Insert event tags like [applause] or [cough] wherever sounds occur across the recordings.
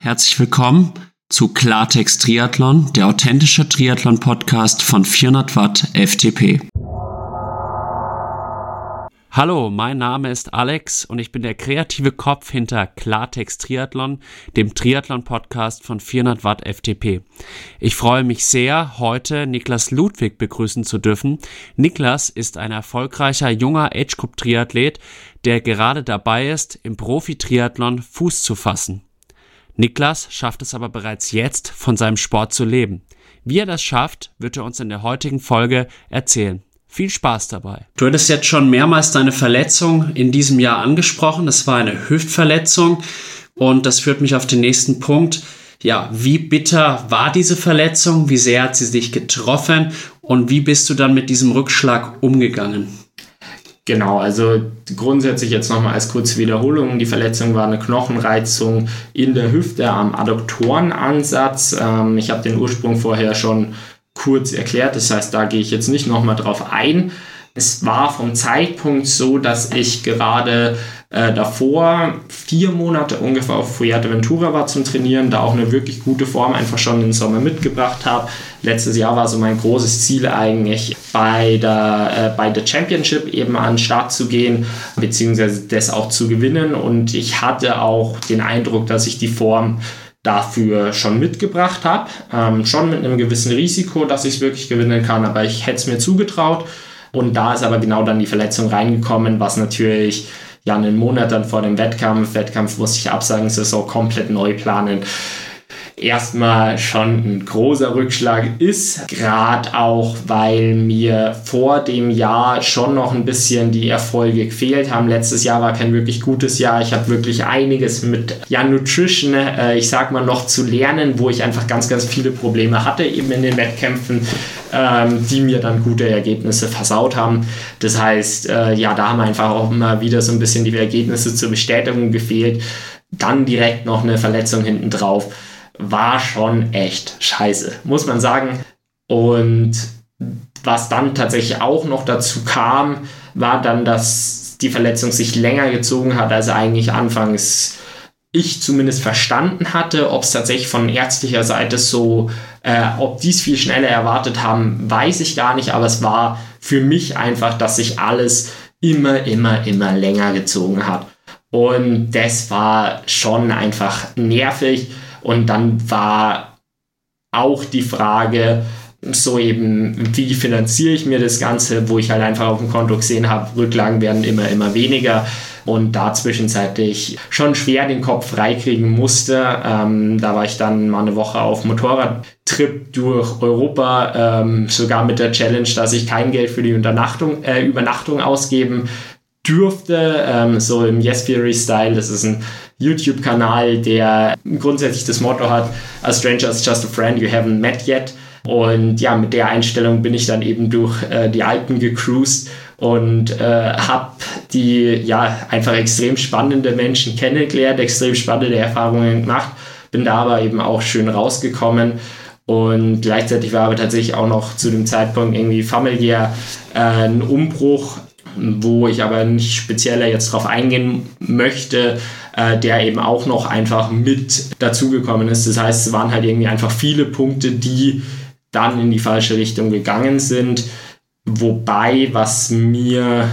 Herzlich willkommen zu Klartext Triathlon, der authentische Triathlon-Podcast von 400 Watt FTP. Hallo, mein Name ist Alex und ich bin der kreative Kopf hinter Klartext Triathlon, dem Triathlon-Podcast von 400 Watt FTP. Ich freue mich sehr, heute Niklas Ludwig begrüßen zu dürfen. Niklas ist ein erfolgreicher junger Age-Group-Triathlet, der gerade dabei ist, im Profi-Triathlon Fuß zu fassen. Niklas schafft es aber bereits jetzt, von seinem Sport zu leben. Wie er das schafft, wird er uns in der heutigen Folge erzählen. Viel Spaß dabei. Du hattest jetzt schon mehrmals deine Verletzung in diesem Jahr angesprochen. Das war eine Hüftverletzung und das führt mich auf den nächsten Punkt. Ja, wie bitter war diese Verletzung? Wie sehr hat sie dich getroffen? Und wie bist du dann mit diesem Rückschlag umgegangen? Genau, also grundsätzlich jetzt nochmal als kurze Wiederholung. Die Verletzung war eine Knochenreizung in der Hüfte am Adduktorenansatz. Ähm, ich habe den Ursprung vorher schon kurz erklärt, das heißt, da gehe ich jetzt nicht nochmal drauf ein. Es war vom Zeitpunkt so, dass ich gerade äh, davor vier Monate ungefähr auf Fuerteventura war zum Trainieren, da auch eine wirklich gute Form einfach schon im Sommer mitgebracht habe. Letztes Jahr war so mein großes Ziel eigentlich, bei der, äh, bei der Championship eben an den Start zu gehen, beziehungsweise das auch zu gewinnen. Und ich hatte auch den Eindruck, dass ich die Form dafür schon mitgebracht habe. Ähm, schon mit einem gewissen Risiko, dass ich es wirklich gewinnen kann, aber ich hätte es mir zugetraut. Und da ist aber genau dann die Verletzung reingekommen, was natürlich ja einen Monat dann vor dem Wettkampf, Wettkampf musste ich absagen, Saison komplett neu planen erstmal schon ein großer Rückschlag ist, gerade auch, weil mir vor dem Jahr schon noch ein bisschen die Erfolge gefehlt haben. Letztes Jahr war kein wirklich gutes Jahr. Ich habe wirklich einiges mit ja, Nutrition, äh, ich sag mal, noch zu lernen, wo ich einfach ganz, ganz viele Probleme hatte, eben in den Wettkämpfen, ähm, die mir dann gute Ergebnisse versaut haben. Das heißt, äh, ja, da haben einfach auch immer wieder so ein bisschen die Ergebnisse zur Bestätigung gefehlt. Dann direkt noch eine Verletzung hinten drauf war schon echt scheiße, muss man sagen. Und was dann tatsächlich auch noch dazu kam, war dann, dass die Verletzung sich länger gezogen hat, als eigentlich anfangs ich zumindest verstanden hatte. Ob es tatsächlich von ärztlicher Seite so, äh, ob dies viel schneller erwartet haben, weiß ich gar nicht. Aber es war für mich einfach, dass sich alles immer, immer, immer länger gezogen hat. Und das war schon einfach nervig. Und dann war auch die Frage, so eben, wie finanziere ich mir das Ganze, wo ich halt einfach auf dem Konto gesehen habe, Rücklagen werden immer, immer weniger und da zwischenzeitlich schon schwer den Kopf freikriegen musste. Ähm, da war ich dann mal eine Woche auf Motorradtrip durch Europa, ähm, sogar mit der Challenge, dass ich kein Geld für die Übernachtung, äh, Übernachtung ausgeben dürfte, ähm, so im Yes Theory Style. Das ist ein YouTube-Kanal, der grundsätzlich das Motto hat, A stranger is just a friend you haven't met yet. Und ja, mit der Einstellung bin ich dann eben durch äh, die Alpen gecruised und äh, habe die ja einfach extrem spannende Menschen kennengelernt, extrem spannende Erfahrungen gemacht, bin da aber eben auch schön rausgekommen und gleichzeitig war aber tatsächlich auch noch zu dem Zeitpunkt irgendwie familiär äh, ein Umbruch wo ich aber nicht spezieller jetzt drauf eingehen möchte, äh, der eben auch noch einfach mit dazugekommen ist. Das heißt, es waren halt irgendwie einfach viele Punkte, die dann in die falsche Richtung gegangen sind. Wobei, was mir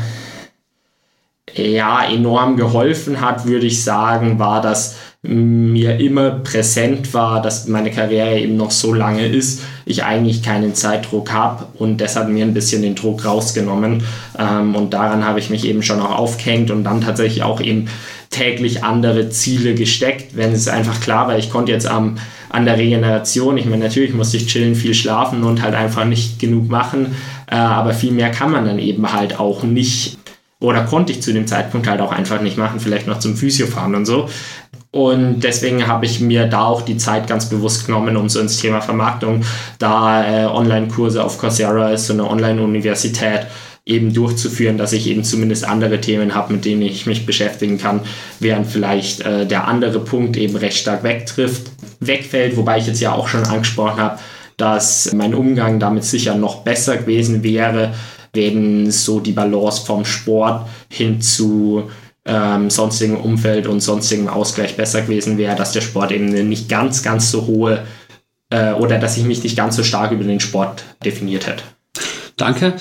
ja enorm geholfen hat, würde ich sagen, war, dass mir immer präsent war, dass meine Karriere eben noch so lange ist, ich eigentlich keinen Zeitdruck habe und das hat mir ein bisschen den Druck rausgenommen ähm, und daran habe ich mich eben schon auch aufgehängt und dann tatsächlich auch eben täglich andere Ziele gesteckt, wenn es einfach klar war, ich konnte jetzt am, an der Regeneration. Ich meine, natürlich musste ich chillen, viel schlafen und halt einfach nicht genug machen, äh, aber viel mehr kann man dann eben halt auch nicht oder konnte ich zu dem Zeitpunkt halt auch einfach nicht machen, vielleicht noch zum Physio fahren und so. Und deswegen habe ich mir da auch die Zeit ganz bewusst genommen, um so ins Thema Vermarktung, da äh, Online-Kurse auf Coursera ist, so eine Online-Universität, eben durchzuführen, dass ich eben zumindest andere Themen habe, mit denen ich mich beschäftigen kann, während vielleicht äh, der andere Punkt eben recht stark wegtrifft, wegfällt, wobei ich jetzt ja auch schon angesprochen habe, dass mein Umgang damit sicher noch besser gewesen wäre, wenn so die Balance vom Sport hin zu ähm, sonstigen Umfeld und sonstigem Ausgleich besser gewesen wäre, dass der Sport eben nicht ganz, ganz so hohe äh, oder dass ich mich nicht ganz so stark über den Sport definiert hätte. Danke.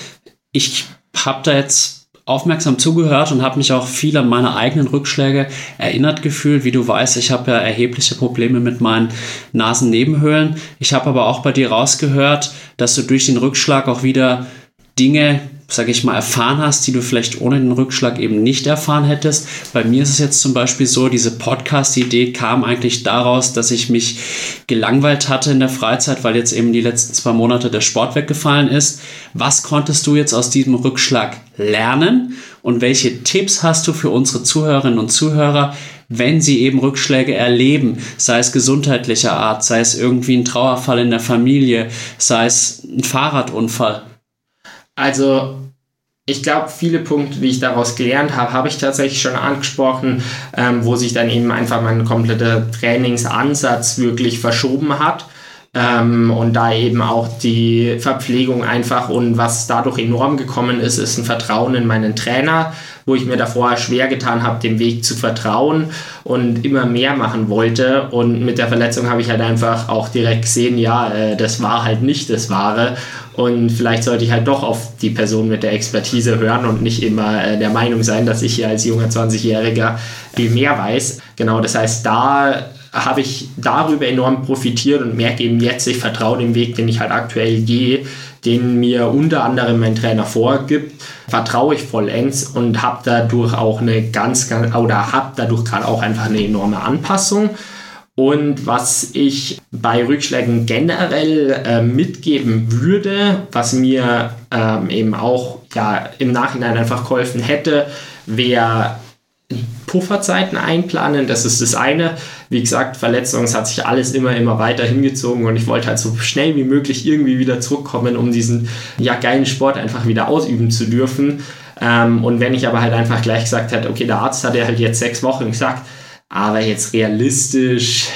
Ich habe da jetzt aufmerksam zugehört und habe mich auch viel an meine eigenen Rückschläge erinnert gefühlt. Wie du weißt, ich habe ja erhebliche Probleme mit meinen Nasennebenhöhlen. Ich habe aber auch bei dir rausgehört, dass du durch den Rückschlag auch wieder Dinge sage ich mal, erfahren hast, die du vielleicht ohne den Rückschlag eben nicht erfahren hättest. Bei mir ist es jetzt zum Beispiel so, diese Podcast-Idee kam eigentlich daraus, dass ich mich gelangweilt hatte in der Freizeit, weil jetzt eben die letzten zwei Monate der Sport weggefallen ist. Was konntest du jetzt aus diesem Rückschlag lernen und welche Tipps hast du für unsere Zuhörerinnen und Zuhörer, wenn sie eben Rückschläge erleben, sei es gesundheitlicher Art, sei es irgendwie ein Trauerfall in der Familie, sei es ein Fahrradunfall? Also ich glaube, viele Punkte, die ich daraus gelernt habe, habe ich tatsächlich schon angesprochen, ähm, wo sich dann eben einfach mein kompletter Trainingsansatz wirklich verschoben hat. Ähm, und da eben auch die Verpflegung einfach und was dadurch enorm gekommen ist, ist ein Vertrauen in meinen Trainer, wo ich mir davor schwer getan habe, dem Weg zu vertrauen und immer mehr machen wollte. Und mit der Verletzung habe ich halt einfach auch direkt gesehen, ja, äh, das war halt nicht das Wahre. Und vielleicht sollte ich halt doch auf die Person mit der Expertise hören und nicht immer äh, der Meinung sein, dass ich hier als junger 20-Jähriger viel mehr weiß. Genau, das heißt, da habe ich darüber enorm profitiert und merke eben jetzt, ich vertraue dem Weg, den ich halt aktuell gehe, den mir unter anderem mein Trainer vorgibt, vertraue ich vollends und habe dadurch auch eine ganz, ganz oder habe dadurch gerade auch einfach eine enorme Anpassung. Und was ich bei Rückschlägen generell äh, mitgeben würde, was mir ähm, eben auch ja, im Nachhinein einfach geholfen hätte, wäre Pufferzeiten einplanen. Das ist das eine. Wie gesagt, Verletzungen, es hat sich alles immer, immer weiter hingezogen und ich wollte halt so schnell wie möglich irgendwie wieder zurückkommen, um diesen ja, geilen Sport einfach wieder ausüben zu dürfen. Ähm, und wenn ich aber halt einfach gleich gesagt hätte, okay, der Arzt hat ja halt jetzt sechs Wochen gesagt, aber jetzt realistisch,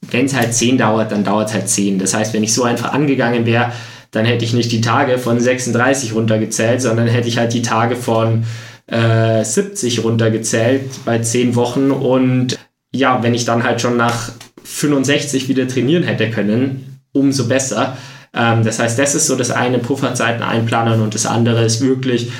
wenn es halt zehn dauert, dann dauert es halt zehn. Das heißt, wenn ich so einfach angegangen wäre, dann hätte ich nicht die Tage von 36 runtergezählt, sondern hätte ich halt die Tage von äh, 70 runtergezählt bei 10 Wochen. Und ja, wenn ich dann halt schon nach 65 wieder trainieren hätte können, umso besser. Ähm, das heißt, das ist so das eine, Pufferzeiten einplanen und das andere ist wirklich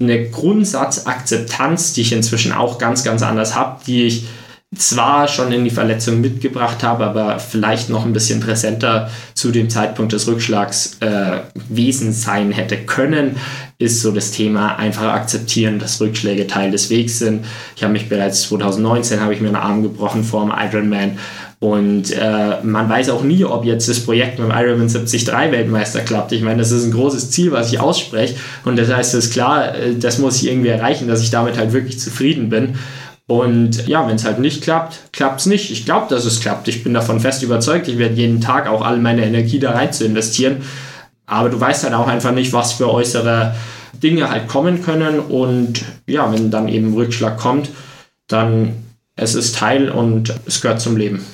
eine Grundsatzakzeptanz, die ich inzwischen auch ganz, ganz anders habe, die ich zwar schon in die Verletzung mitgebracht habe, aber vielleicht noch ein bisschen präsenter zu dem Zeitpunkt des Rückschlags äh, Wesen sein hätte können, ist so das Thema einfach akzeptieren, dass Rückschläge Teil des Wegs sind. Ich habe mich bereits 2019 habe ich mir einen Arm gebrochen vor dem Ironman und äh, man weiß auch nie, ob jetzt das Projekt mit dem Ironman 73 Weltmeister klappt. Ich meine, das ist ein großes Ziel, was ich ausspreche und das heißt, es ist klar, äh, das muss ich irgendwie erreichen, dass ich damit halt wirklich zufrieden bin. Und ja, wenn es halt nicht klappt, klappt es nicht. Ich glaube, dass es klappt. Ich bin davon fest überzeugt. Ich werde jeden Tag auch all meine Energie da rein zu investieren. Aber du weißt halt auch einfach nicht, was für äußere Dinge halt kommen können. Und ja, wenn dann eben Rückschlag kommt, dann es ist Teil und es gehört zum Leben.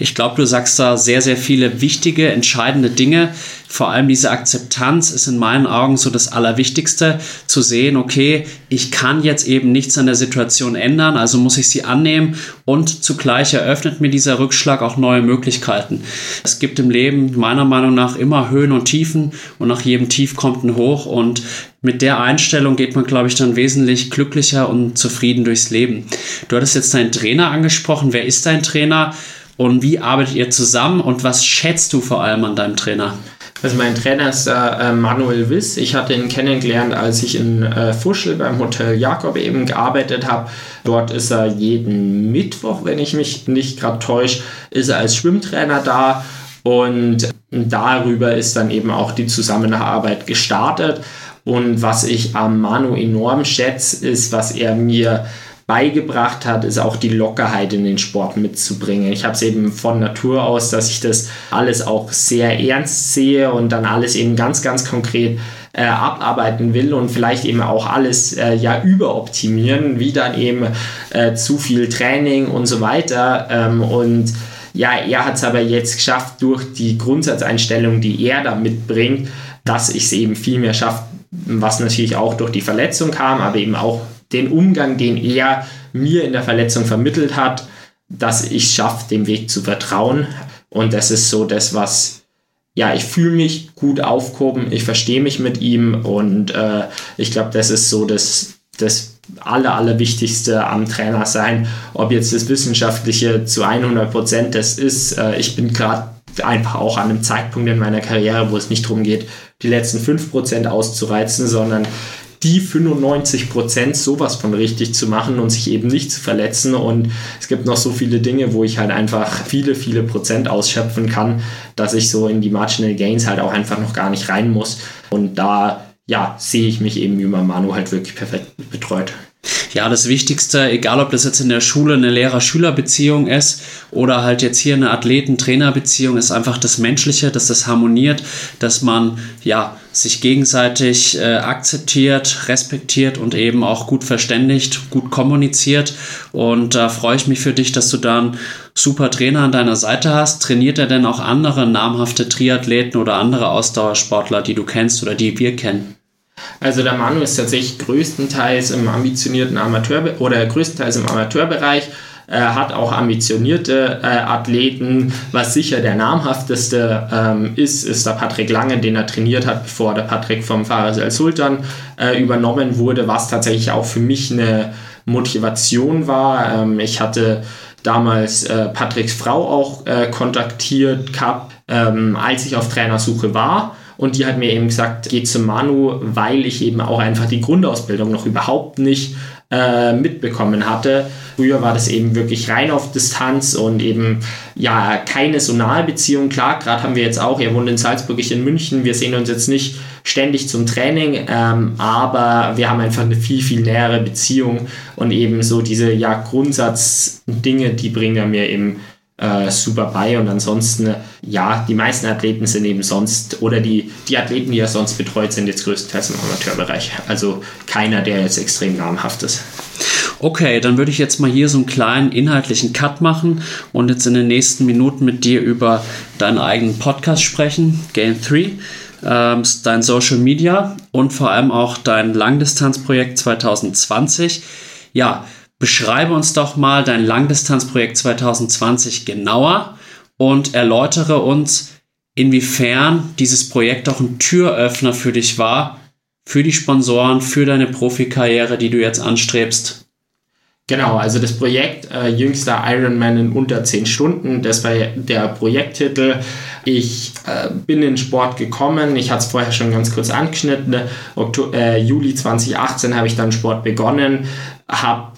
Ich glaube, du sagst da sehr, sehr viele wichtige, entscheidende Dinge. Vor allem diese Akzeptanz ist in meinen Augen so das Allerwichtigste, zu sehen, okay, ich kann jetzt eben nichts an der Situation ändern, also muss ich sie annehmen und zugleich eröffnet mir dieser Rückschlag auch neue Möglichkeiten. Es gibt im Leben meiner Meinung nach immer Höhen und Tiefen und nach jedem Tief kommt ein Hoch und mit der Einstellung geht man, glaube ich, dann wesentlich glücklicher und zufrieden durchs Leben. Du hattest jetzt deinen Trainer angesprochen. Wer ist dein Trainer? Und wie arbeitet ihr zusammen und was schätzt du vor allem an deinem Trainer? Also mein Trainer ist äh, Manuel Wiss. Ich hatte ihn kennengelernt, als ich in äh, Fuschel beim Hotel Jakob eben gearbeitet habe. Dort ist er jeden Mittwoch, wenn ich mich nicht gerade täusche, ist er als Schwimmtrainer da. Und darüber ist dann eben auch die Zusammenarbeit gestartet. Und was ich am Manu enorm schätze, ist, was er mir beigebracht hat, ist auch die Lockerheit in den Sport mitzubringen. Ich habe es eben von Natur aus, dass ich das alles auch sehr ernst sehe und dann alles eben ganz, ganz konkret äh, abarbeiten will und vielleicht eben auch alles äh, ja überoptimieren, wie dann eben äh, zu viel Training und so weiter. Ähm, und ja, er hat es aber jetzt geschafft durch die Grundsatzeinstellung, die er da mitbringt, dass ich es eben viel mehr schaffe, was natürlich auch durch die Verletzung kam, aber eben auch den Umgang, den er mir in der Verletzung vermittelt hat, dass ich schaffe, dem Weg zu vertrauen. Und das ist so das, was, ja, ich fühle mich gut aufgehoben, ich verstehe mich mit ihm und äh, ich glaube, das ist so das, das aller, Allerwichtigste am Trainer sein. Ob jetzt das Wissenschaftliche zu 100 Prozent das ist, äh, ich bin gerade einfach auch an einem Zeitpunkt in meiner Karriere, wo es nicht darum geht, die letzten 5 Prozent auszureizen, sondern die 95 Prozent sowas von richtig zu machen und sich eben nicht zu verletzen. Und es gibt noch so viele Dinge, wo ich halt einfach viele, viele Prozent ausschöpfen kann, dass ich so in die Marginal Gains halt auch einfach noch gar nicht rein muss. Und da, ja, sehe ich mich eben über Manu halt wirklich perfekt betreut. Ja, das Wichtigste, egal ob das jetzt in der Schule eine Lehrer-Schüler-Beziehung ist oder halt jetzt hier eine Athleten-Trainer-Beziehung, ist einfach das Menschliche, dass das harmoniert, dass man ja sich gegenseitig äh, akzeptiert, respektiert und eben auch gut verständigt, gut kommuniziert. Und da freue ich mich für dich, dass du da einen super Trainer an deiner Seite hast. Trainiert er denn auch andere namhafte Triathleten oder andere Ausdauersportler, die du kennst oder die wir kennen? Also der Manu ist tatsächlich größtenteils im ambitionierten Amateur oder größtenteils im Amateurbereich er hat auch ambitionierte äh, Athleten. Was sicher der namhafteste ähm, ist, ist der Patrick Lange, den er trainiert hat, bevor der Patrick vom Fares El Sultan äh, übernommen wurde, was tatsächlich auch für mich eine Motivation war. Ähm, ich hatte damals äh, Patricks Frau auch äh, kontaktiert gehabt, ähm, als ich auf Trainersuche war. Und die hat mir eben gesagt, geh zu Manu, weil ich eben auch einfach die Grundausbildung noch überhaupt nicht äh, mitbekommen hatte. Früher war das eben wirklich rein auf Distanz und eben ja keine so nahe Beziehung. Klar, gerade haben wir jetzt auch, er wohnt in Salzburg, ich in München, wir sehen uns jetzt nicht ständig zum Training, ähm, aber wir haben einfach eine viel, viel nähere Beziehung und eben so diese ja Grundsatzdinge, die bringen er mir eben äh, super bei. Und ansonsten, ja, die meisten Athleten sind eben sonst, oder die, die Athleten, die er sonst betreut, sind jetzt größtenteils im Amateurbereich. Also keiner, der jetzt extrem namhaft ist. Okay, dann würde ich jetzt mal hier so einen kleinen inhaltlichen Cut machen und jetzt in den nächsten Minuten mit dir über deinen eigenen Podcast sprechen, Game 3 ähm, dein Social Media und vor allem auch dein Langdistanzprojekt 2020. Ja, Beschreibe uns doch mal dein Langdistanzprojekt 2020 genauer und erläutere uns, inwiefern dieses Projekt auch ein Türöffner für dich war, für die Sponsoren, für deine Profikarriere, die du jetzt anstrebst. Genau, also das Projekt äh, Jüngster Ironman in unter 10 Stunden, das war der Projekttitel. Ich äh, bin in Sport gekommen, ich hatte es vorher schon ganz kurz angeschnitten. Oktober, äh, Juli 2018 habe ich dann Sport begonnen, habe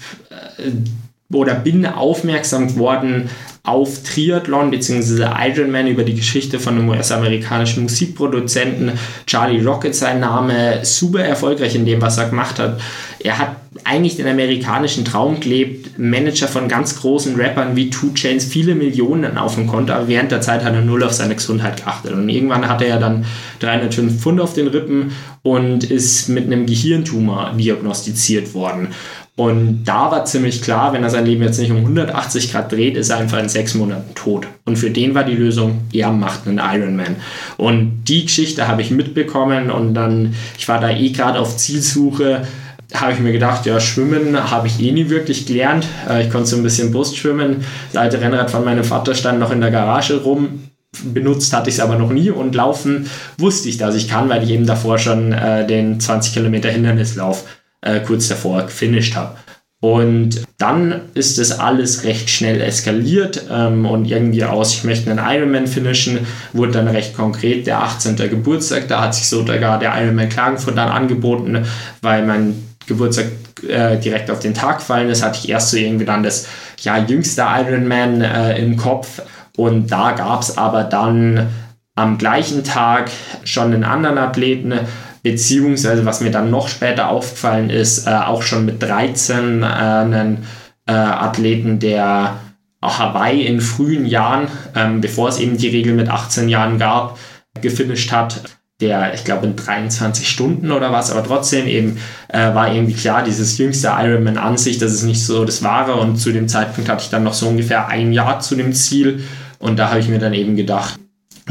oder bin aufmerksam geworden auf Triathlon bzw. Ironman über die Geschichte von einem US-amerikanischen Musikproduzenten. Charlie Rocket sein Name, super erfolgreich in dem, was er gemacht hat. Er hat eigentlich den amerikanischen Traum gelebt, Manager von ganz großen Rappern wie Two Chains, viele Millionen auf dem Konto, aber während der Zeit hat er null auf seine Gesundheit geachtet. Und irgendwann hatte er dann 305 Pfund auf den Rippen und ist mit einem Gehirntumor diagnostiziert worden. Und da war ziemlich klar, wenn er sein Leben jetzt nicht um 180 Grad dreht, ist er einfach in sechs Monaten tot. Und für den war die Lösung, er macht einen Ironman. Und die Geschichte habe ich mitbekommen und dann, ich war da eh gerade auf Zielsuche, habe ich mir gedacht, ja, Schwimmen habe ich eh nie wirklich gelernt. Äh, ich konnte so ein bisschen Brustschwimmen. Das alte Rennrad von meinem Vater stand noch in der Garage rum. Benutzt hatte ich es aber noch nie und laufen wusste ich, dass ich kann, weil ich eben davor schon äh, den 20 Kilometer Hindernislauf äh, kurz davor gefinisht habe. Und dann ist das alles recht schnell eskaliert ähm, und irgendwie aus, ich möchte einen Ironman finishen, wurde dann recht konkret der 18. Geburtstag. Da hat sich sogar der Ironman Klagenfurt dann angeboten, weil mein Geburtstag äh, direkt auf den Tag fallen ist, hatte ich erst so irgendwie dann das ja, jüngste Ironman äh, im Kopf. Und da gab es aber dann am gleichen Tag schon einen anderen Athleten, beziehungsweise was mir dann noch später aufgefallen ist, äh, auch schon mit 13 äh, einen äh, Athleten, der Hawaii in frühen Jahren, ähm, bevor es eben die Regel mit 18 Jahren gab, gefinisht hat. Der, ich glaube, in 23 Stunden oder was, aber trotzdem eben äh, war irgendwie klar, dieses jüngste Ironman an sich, das ist nicht so das Wahre. Und zu dem Zeitpunkt hatte ich dann noch so ungefähr ein Jahr zu dem Ziel. Und da habe ich mir dann eben gedacht,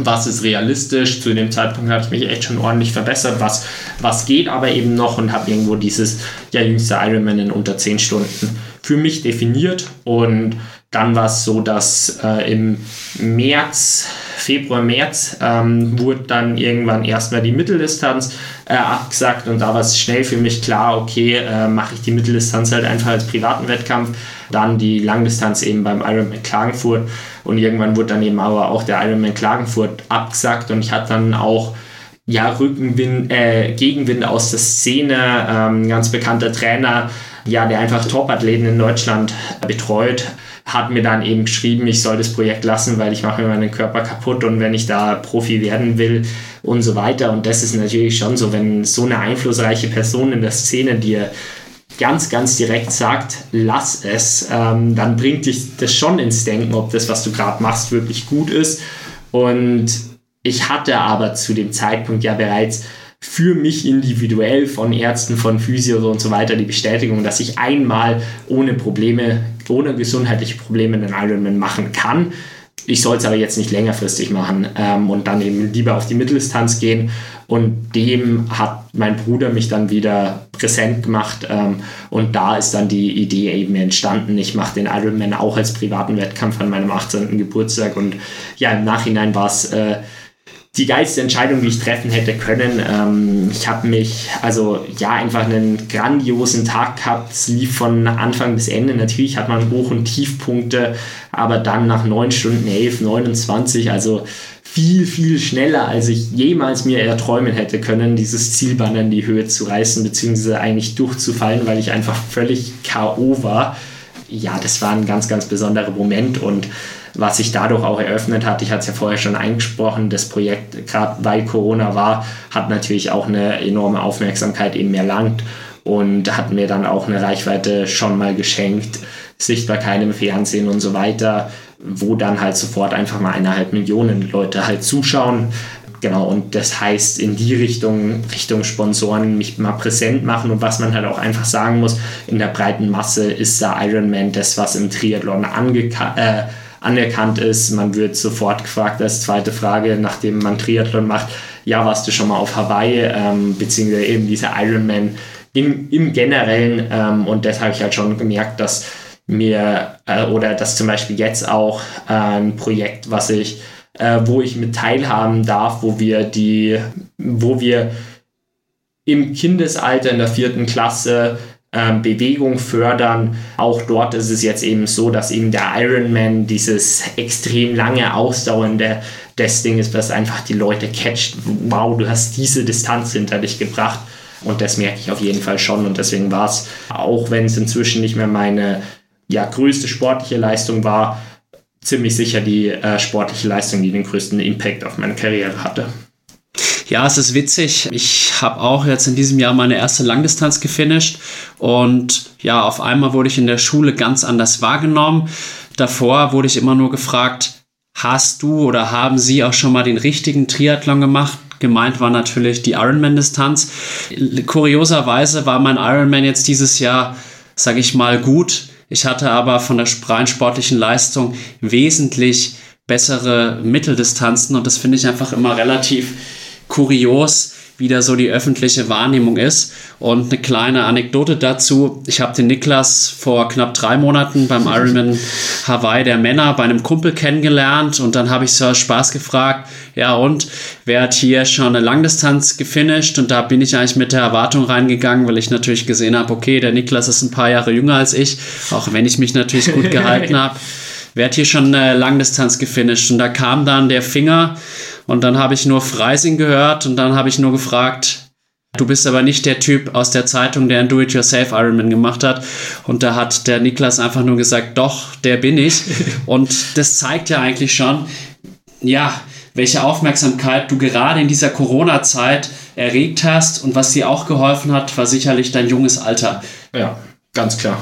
was ist realistisch. Zu dem Zeitpunkt hatte ich mich echt schon ordentlich verbessert, was, was geht aber eben noch und habe irgendwo dieses ja, jüngste Ironman in unter 10 Stunden für mich definiert und dann war es so, dass äh, im März, Februar, März ähm, wurde dann irgendwann erstmal die Mitteldistanz äh, abgesagt und da war es schnell für mich klar, okay, äh, mache ich die Mitteldistanz halt einfach als privaten Wettkampf, dann die Langdistanz eben beim Ironman Klagenfurt und irgendwann wurde dann eben aber auch der Ironman Klagenfurt abgesagt und ich hatte dann auch ja, Rückenwind, äh, Gegenwind aus der Szene, ähm, ganz bekannter Trainer, ja, der einfach Top-Athleten in Deutschland betreut, hat mir dann eben geschrieben, ich soll das Projekt lassen, weil ich mache mir meinen Körper kaputt und wenn ich da Profi werden will und so weiter. Und das ist natürlich schon so, wenn so eine einflussreiche Person in der Szene dir ganz, ganz direkt sagt, lass es, ähm, dann bringt dich das schon ins Denken, ob das, was du gerade machst, wirklich gut ist. Und ich hatte aber zu dem Zeitpunkt ja bereits für mich individuell von Ärzten, von Physio und so weiter die Bestätigung, dass ich einmal ohne Probleme, ohne gesundheitliche Probleme einen Ironman machen kann. Ich soll es aber jetzt nicht längerfristig machen ähm, und dann eben lieber auf die Mitteldistanz gehen. Und dem hat mein Bruder mich dann wieder präsent gemacht. Ähm, und da ist dann die Idee eben entstanden. Ich mache den Ironman auch als privaten Wettkampf an meinem 18. Geburtstag. Und ja, im Nachhinein war es. Äh, die geilste Entscheidung, die ich treffen hätte können. Ähm, ich habe mich, also ja, einfach einen grandiosen Tag gehabt. Es lief von Anfang bis Ende. Natürlich hat man Hoch- und Tiefpunkte, aber dann nach 9 Stunden 11, 29, also viel, viel schneller, als ich jemals mir erträumen hätte können, dieses Zielband in die Höhe zu reißen, beziehungsweise eigentlich durchzufallen, weil ich einfach völlig K.O. war. Ja, das war ein ganz, ganz besonderer Moment und was sich dadurch auch eröffnet hat. Ich hatte es ja vorher schon eingesprochen, das Projekt, gerade weil Corona war, hat natürlich auch eine enorme Aufmerksamkeit eben erlangt und hat mir dann auch eine Reichweite schon mal geschenkt, Sichtbarkeit im Fernsehen und so weiter, wo dann halt sofort einfach mal eineinhalb Millionen Leute halt zuschauen. Genau, und das heißt in die Richtung, Richtung Sponsoren mich mal präsent machen und was man halt auch einfach sagen muss, in der breiten Masse ist der Ironman das, was im Triathlon angekannt äh, anerkannt ist. Man wird sofort gefragt als zweite Frage, nachdem man Triathlon macht, ja, warst du schon mal auf Hawaii, ähm, beziehungsweise eben dieser Ironman im, im Generellen. Ähm, und das habe ich halt schon gemerkt, dass mir äh, oder dass zum Beispiel jetzt auch äh, ein Projekt, was ich, äh, wo ich mit teilhaben darf, wo wir die, wo wir im Kindesalter in der vierten Klasse Bewegung fördern. Auch dort ist es jetzt eben so, dass eben der Ironman dieses extrem lange ausdauernde das Ding ist, was einfach die Leute catcht. Wow, du hast diese Distanz hinter dich gebracht. Und das merke ich auf jeden Fall schon. Und deswegen war es, auch wenn es inzwischen nicht mehr meine ja, größte sportliche Leistung war, ziemlich sicher die äh, sportliche Leistung, die den größten Impact auf meine Karriere hatte. Ja, es ist witzig. Ich habe auch jetzt in diesem Jahr meine erste Langdistanz gefinisht und ja, auf einmal wurde ich in der Schule ganz anders wahrgenommen. Davor wurde ich immer nur gefragt, hast du oder haben Sie auch schon mal den richtigen Triathlon gemacht? Gemeint war natürlich die Ironman-Distanz. Kurioserweise war mein Ironman jetzt dieses Jahr, sage ich mal, gut. Ich hatte aber von der rein sportlichen Leistung wesentlich bessere Mitteldistanzen und das finde ich einfach immer relativ kurios, wie da so die öffentliche Wahrnehmung ist. Und eine kleine Anekdote dazu. Ich habe den Niklas vor knapp drei Monaten beim [laughs] Ironman Hawaii der Männer bei einem Kumpel kennengelernt und dann habe ich so Spaß gefragt, ja und, wer hat hier schon eine Langdistanz gefinisht? Und da bin ich eigentlich mit der Erwartung reingegangen, weil ich natürlich gesehen habe, okay, der Niklas ist ein paar Jahre jünger als ich, auch wenn ich mich natürlich gut [laughs] gehalten habe. Wer hat hier schon eine Langdistanz gefinisht? Und da kam dann der Finger und dann habe ich nur Freising gehört und dann habe ich nur gefragt, Du bist aber nicht der Typ aus der Zeitung, der ein Do-it-yourself Ironman gemacht hat. Und da hat der Niklas einfach nur gesagt, doch, der bin ich. [laughs] Und das zeigt ja eigentlich schon, ja, welche Aufmerksamkeit du gerade in dieser Corona-Zeit erregt hast und was dir auch geholfen hat, war sicherlich dein junges Alter. Ja, ganz klar.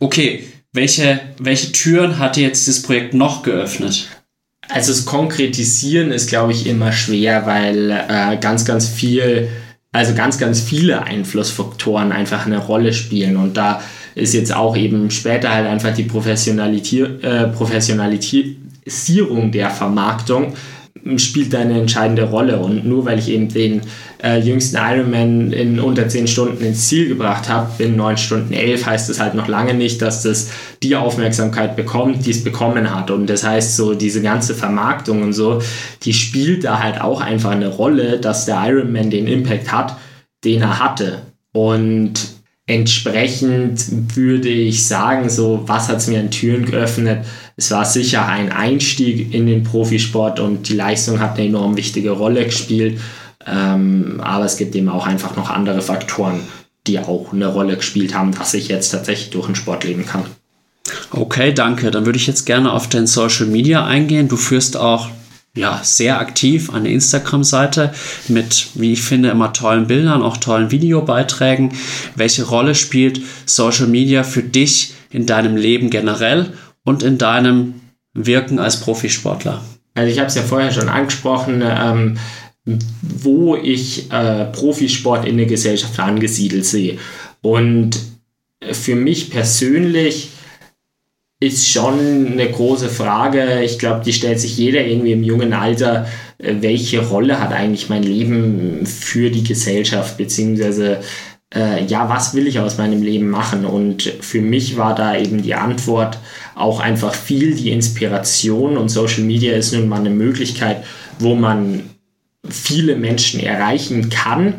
Okay, welche, welche Türen hat dir jetzt dieses Projekt noch geöffnet? Also das Konkretisieren ist, glaube ich, immer schwer, weil äh, ganz, ganz viel, also ganz, ganz viele Einflussfaktoren einfach eine Rolle spielen. Und da ist jetzt auch eben später halt einfach die Professionalisier äh, Professionalisierung der Vermarktung spielt da eine entscheidende Rolle. Und nur weil ich eben den äh, jüngsten Ironman in unter 10 Stunden ins Ziel gebracht habe, in 9 Stunden 11, heißt das halt noch lange nicht, dass das die Aufmerksamkeit bekommt, die es bekommen hat. Und das heißt, so diese ganze Vermarktung und so, die spielt da halt auch einfach eine Rolle, dass der Ironman den Impact hat, den er hatte. Und entsprechend würde ich sagen, so, was hat es mir an Türen geöffnet? Es war sicher ein Einstieg in den Profisport und die Leistung hat eine enorm wichtige Rolle gespielt. Ähm, aber es gibt eben auch einfach noch andere Faktoren, die auch eine Rolle gespielt haben, dass ich jetzt tatsächlich durch den Sport leben kann. Okay, danke. Dann würde ich jetzt gerne auf dein Social Media eingehen. Du führst auch ja, sehr aktiv eine Instagram-Seite mit, wie ich finde, immer tollen Bildern, auch tollen Videobeiträgen. Welche Rolle spielt Social Media für dich in deinem Leben generell und in deinem Wirken als Profisportler? Also ich habe es ja vorher schon angesprochen, ähm, wo ich äh, Profisport in der Gesellschaft angesiedelt sehe. Und für mich persönlich ist schon eine große Frage. Ich glaube, die stellt sich jeder irgendwie im jungen Alter. Äh, welche Rolle hat eigentlich mein Leben für die Gesellschaft? Beziehungsweise, äh, ja, was will ich aus meinem Leben machen? Und für mich war da eben die Antwort auch einfach viel die Inspiration. Und Social Media ist nun mal eine Möglichkeit, wo man viele Menschen erreichen kann.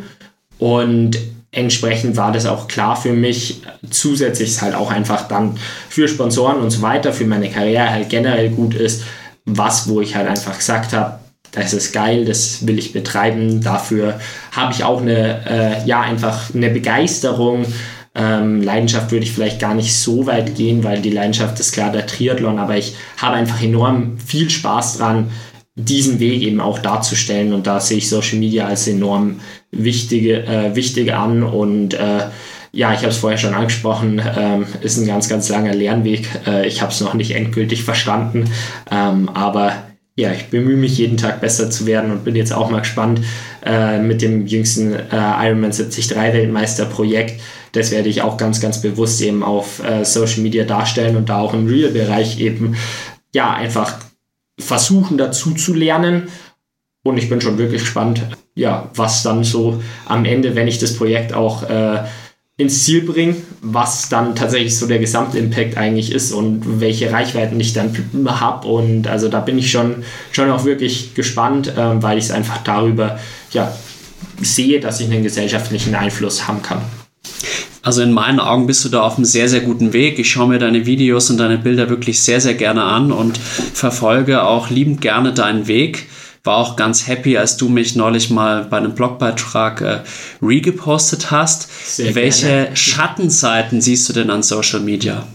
Und entsprechend war das auch klar für mich. Zusätzlich ist halt auch einfach dann für Sponsoren und so weiter, für meine Karriere halt generell gut ist, was, wo ich halt einfach gesagt habe, das ist geil, das will ich betreiben. Dafür habe ich auch eine, äh, ja, einfach eine Begeisterung. Ähm, Leidenschaft würde ich vielleicht gar nicht so weit gehen, weil die Leidenschaft ist klar der Triathlon, aber ich habe einfach enorm viel Spaß dran, diesen Weg eben auch darzustellen. Und da sehe ich Social Media als enorm wichtige, äh, wichtig an. Und äh, ja, ich habe es vorher schon angesprochen, ähm, ist ein ganz, ganz langer Lernweg. Äh, ich habe es noch nicht endgültig verstanden. Ähm, aber ja, ich bemühe mich jeden Tag besser zu werden und bin jetzt auch mal gespannt äh, mit dem jüngsten äh, Ironman 73 Weltmeister-Projekt. Das werde ich auch ganz, ganz bewusst eben auf äh, Social Media darstellen und da auch im Real-Bereich eben ja einfach versuchen dazu zu lernen. Und ich bin schon wirklich gespannt, ja, was dann so am Ende, wenn ich das Projekt auch äh, ins Ziel bringe, was dann tatsächlich so der Gesamtimpact eigentlich ist und welche Reichweiten ich dann habe. Und also da bin ich schon, schon auch wirklich gespannt, ähm, weil ich es einfach darüber ja, sehe, dass ich einen gesellschaftlichen Einfluss haben kann. Also in meinen Augen bist du da auf einem sehr, sehr guten Weg. Ich schaue mir deine Videos und deine Bilder wirklich sehr, sehr gerne an und verfolge auch liebend gerne deinen Weg. War auch ganz happy, als du mich neulich mal bei einem Blogbeitrag äh, regepostet hast. Sehr Welche gerne. Schattenseiten siehst du denn an Social Media?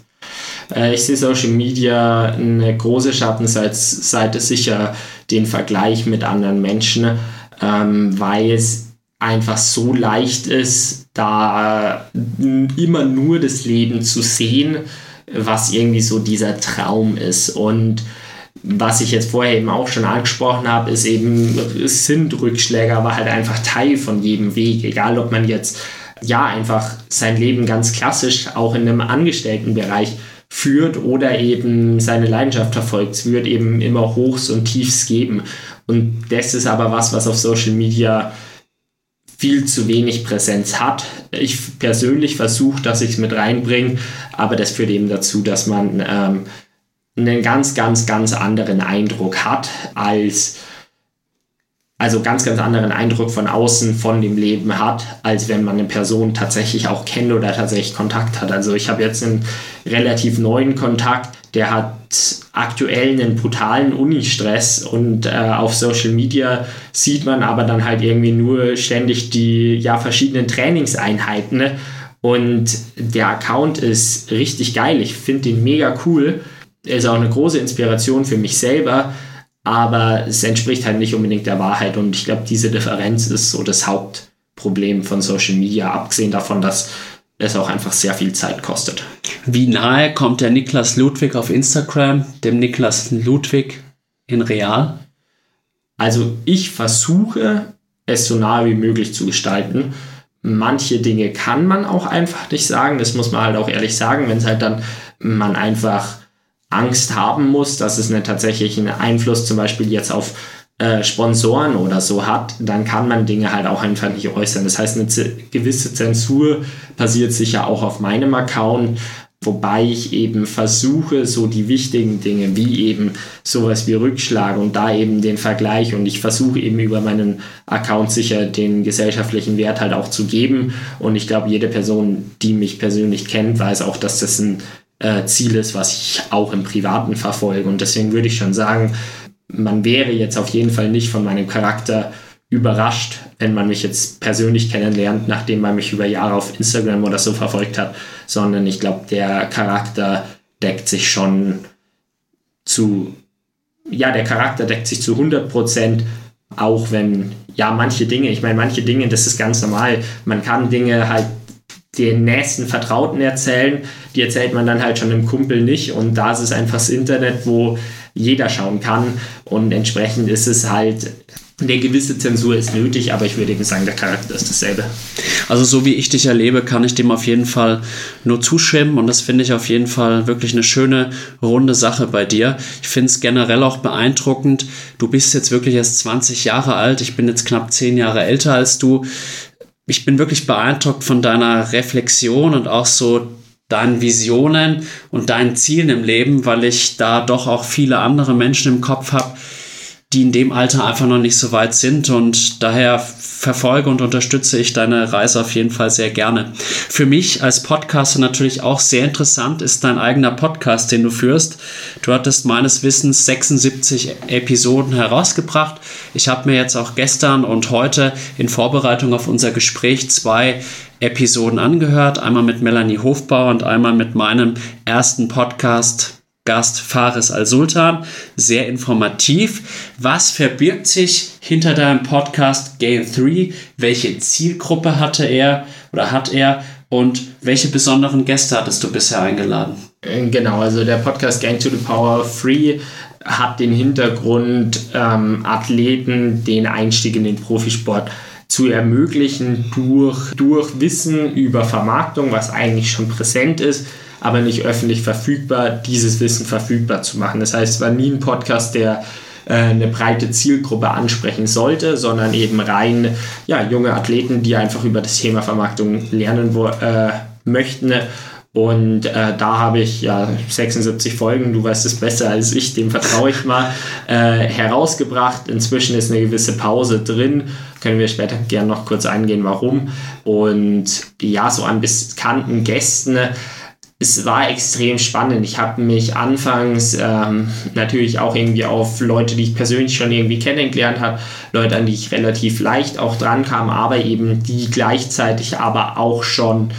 Äh, ich sehe Social Media eine große Schattenseite sicher den Vergleich mit anderen Menschen, ähm, weil es einfach so leicht ist, da äh, immer nur das Leben zu sehen, was irgendwie so dieser Traum ist. Und was ich jetzt vorher eben auch schon angesprochen habe, ist eben, sind Rückschläge, aber halt einfach Teil von jedem Weg. Egal, ob man jetzt ja einfach sein Leben ganz klassisch auch in einem Angestelltenbereich führt oder eben seine Leidenschaft verfolgt. Es wird eben immer Hochs und Tiefs geben. Und das ist aber was, was auf Social Media viel zu wenig Präsenz hat. Ich persönlich versuche, dass ich es mit reinbringe, aber das führt eben dazu, dass man ähm, einen ganz, ganz, ganz anderen Eindruck hat als also ganz, ganz anderen Eindruck von außen von dem Leben hat, als wenn man eine Person tatsächlich auch kennt oder tatsächlich Kontakt hat. Also ich habe jetzt einen relativ neuen Kontakt, der hat aktuell einen brutalen Uni-Stress und äh, auf Social Media sieht man aber dann halt irgendwie nur ständig die ja verschiedenen Trainingseinheiten. Ne? Und der Account ist richtig geil. Ich finde den mega cool. Er ist auch eine große Inspiration für mich selber aber es entspricht halt nicht unbedingt der Wahrheit und ich glaube, diese Differenz ist so das Hauptproblem von Social Media, abgesehen davon, dass es auch einfach sehr viel Zeit kostet. Wie nahe kommt der Niklas Ludwig auf Instagram, dem Niklas Ludwig in Real? Also ich versuche es so nahe wie möglich zu gestalten. Manche Dinge kann man auch einfach nicht sagen, das muss man halt auch ehrlich sagen, wenn es halt dann man einfach Angst haben muss, dass es einen tatsächlichen Einfluss zum Beispiel jetzt auf äh, Sponsoren oder so hat, dann kann man Dinge halt auch einfach nicht äußern. Das heißt, eine gewisse Zensur passiert sicher auch auf meinem Account, wobei ich eben versuche, so die wichtigen Dinge wie eben sowas wie Rückschlag und da eben den Vergleich und ich versuche eben über meinen Account sicher den gesellschaftlichen Wert halt auch zu geben und ich glaube, jede Person, die mich persönlich kennt, weiß auch, dass das ein äh, Ziel ist, was ich auch im Privaten verfolge. Und deswegen würde ich schon sagen, man wäre jetzt auf jeden Fall nicht von meinem Charakter überrascht, wenn man mich jetzt persönlich kennenlernt, nachdem man mich über Jahre auf Instagram oder so verfolgt hat, sondern ich glaube, der Charakter deckt sich schon zu, ja, der Charakter deckt sich zu 100 Prozent, auch wenn, ja, manche Dinge, ich meine, manche Dinge, das ist ganz normal, man kann Dinge halt den nächsten Vertrauten erzählen, die erzählt man dann halt schon dem Kumpel nicht. Und da ist es einfach das Internet, wo jeder schauen kann. Und entsprechend ist es halt, eine gewisse Zensur ist nötig, aber ich würde eben sagen, der Charakter ist dasselbe. Also so wie ich dich erlebe, kann ich dem auf jeden Fall nur zustimmen und das finde ich auf jeden Fall wirklich eine schöne, runde Sache bei dir. Ich finde es generell auch beeindruckend. Du bist jetzt wirklich erst 20 Jahre alt, ich bin jetzt knapp 10 Jahre älter als du ich bin wirklich beeindruckt von deiner Reflexion und auch so deinen Visionen und deinen Zielen im Leben, weil ich da doch auch viele andere Menschen im Kopf habe, die in dem Alter einfach noch nicht so weit sind und daher verfolge und unterstütze ich deine Reise auf jeden Fall sehr gerne. Für mich als Podcaster natürlich auch sehr interessant ist dein eigener Podcast, den du führst. Du hattest meines Wissens 76 Episoden herausgebracht. Ich habe mir jetzt auch gestern und heute in Vorbereitung auf unser Gespräch zwei Episoden angehört. Einmal mit Melanie Hofbauer und einmal mit meinem ersten Podcast Gast Fares Al-Sultan. Sehr informativ. Was verbirgt sich hinter deinem Podcast Game 3? Welche Zielgruppe hatte er oder hat er? Und welche besonderen Gäste hattest du bisher eingeladen? Äh, genau, also der Podcast Gang to the Power Free hat den Hintergrund, ähm, Athleten den Einstieg in den Profisport zu ermöglichen durch, durch Wissen über Vermarktung, was eigentlich schon präsent ist, aber nicht öffentlich verfügbar, dieses Wissen verfügbar zu machen. Das heißt, es war nie ein Podcast, der äh, eine breite Zielgruppe ansprechen sollte, sondern eben rein ja, junge Athleten, die einfach über das Thema Vermarktung lernen wo, äh, möchten. Und äh, da habe ich ja 76 Folgen, du weißt es besser als ich, dem vertraue ich mal, [laughs] äh, herausgebracht. Inzwischen ist eine gewisse Pause drin, können wir später gerne noch kurz eingehen, warum. Und ja, so an bekannten Gästen es war extrem spannend. Ich habe mich anfangs ähm, natürlich auch irgendwie auf Leute, die ich persönlich schon irgendwie kennengelernt habe, Leute, an die ich relativ leicht auch dran kam, aber eben die gleichzeitig aber auch schon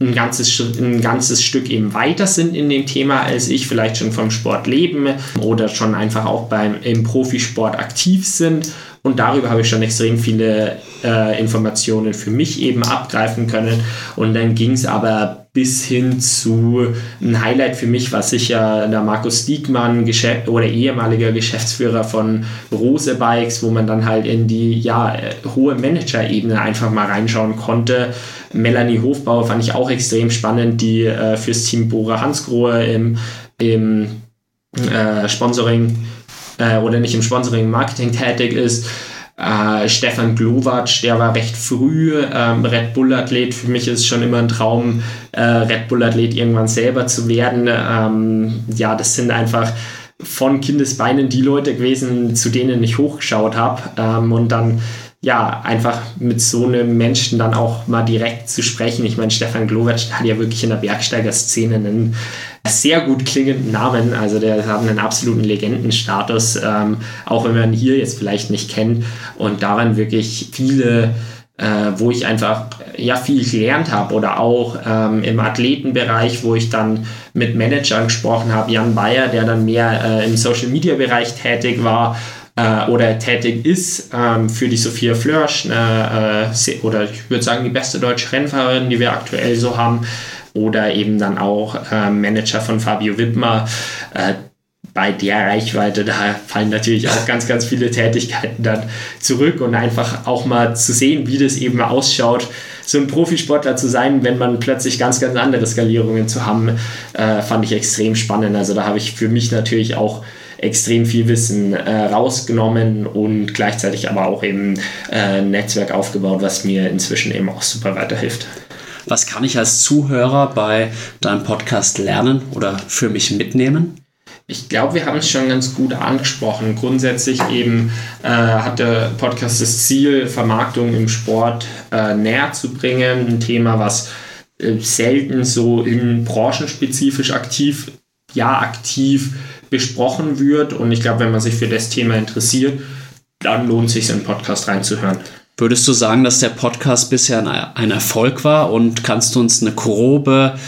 ein ganzes, ein ganzes Stück eben weiter sind in dem Thema als ich, vielleicht schon vom Sport leben oder schon einfach auch beim, im Profisport aktiv sind. Und darüber habe ich schon extrem viele äh, Informationen für mich eben abgreifen können. Und dann ging es aber bis hin zu ein Highlight für mich war sicher der Markus Diekmann, Geschäft oder ehemaliger Geschäftsführer von Rose Bikes, wo man dann halt in die ja, hohe Manager-Ebene einfach mal reinschauen konnte. Melanie Hofbauer fand ich auch extrem spannend, die äh, fürs Team Bora Hansgrohe im, im äh, Sponsoring äh, oder nicht im Sponsoring, Marketing tätig ist. Äh, Stefan Glowacz, der war recht früh ähm, Red Bull-Athlet. Für mich ist es schon immer ein Traum, äh, Red Bull-Athlet irgendwann selber zu werden. Ähm, ja, das sind einfach von Kindesbeinen die Leute gewesen, zu denen ich hochgeschaut habe. Ähm, und dann ja, einfach mit so einem Menschen dann auch mal direkt zu sprechen. Ich meine, Stefan Glowacz hat ja wirklich in der Bergsteigerszene einen sehr gut klingenden Namen. Also der hat einen absoluten Legendenstatus, ähm, auch wenn man ihn hier jetzt vielleicht nicht kennt. Und daran wirklich viele äh, wo ich einfach ja viel gelernt habe oder auch ähm, im Athletenbereich, wo ich dann mit Managern gesprochen habe, Jan Bayer, der dann mehr äh, im Social Media Bereich tätig war äh, oder tätig ist ähm, für die Sophia Flörsch äh, oder ich würde sagen die beste deutsche Rennfahrerin, die wir aktuell so haben oder eben dann auch äh, Manager von Fabio Wittmer. Äh, bei der Reichweite, da fallen natürlich auch ganz, ganz viele Tätigkeiten dann zurück und einfach auch mal zu sehen, wie das eben ausschaut, so ein Profisportler zu sein, wenn man plötzlich ganz, ganz andere Skalierungen zu haben, äh, fand ich extrem spannend. Also da habe ich für mich natürlich auch extrem viel Wissen äh, rausgenommen und gleichzeitig aber auch eben äh, ein Netzwerk aufgebaut, was mir inzwischen eben auch super weiterhilft. Was kann ich als Zuhörer bei deinem Podcast lernen oder für mich mitnehmen? Ich glaube, wir haben es schon ganz gut angesprochen. Grundsätzlich eben äh, hat der Podcast das Ziel, Vermarktung im Sport äh, näher zu bringen. Ein Thema, was äh, selten so in branchenspezifisch aktiv, ja, aktiv besprochen wird. Und ich glaube, wenn man sich für das Thema interessiert, dann lohnt es sich, in den Podcast reinzuhören. Würdest du sagen, dass der Podcast bisher ein Erfolg war und kannst du uns eine grobe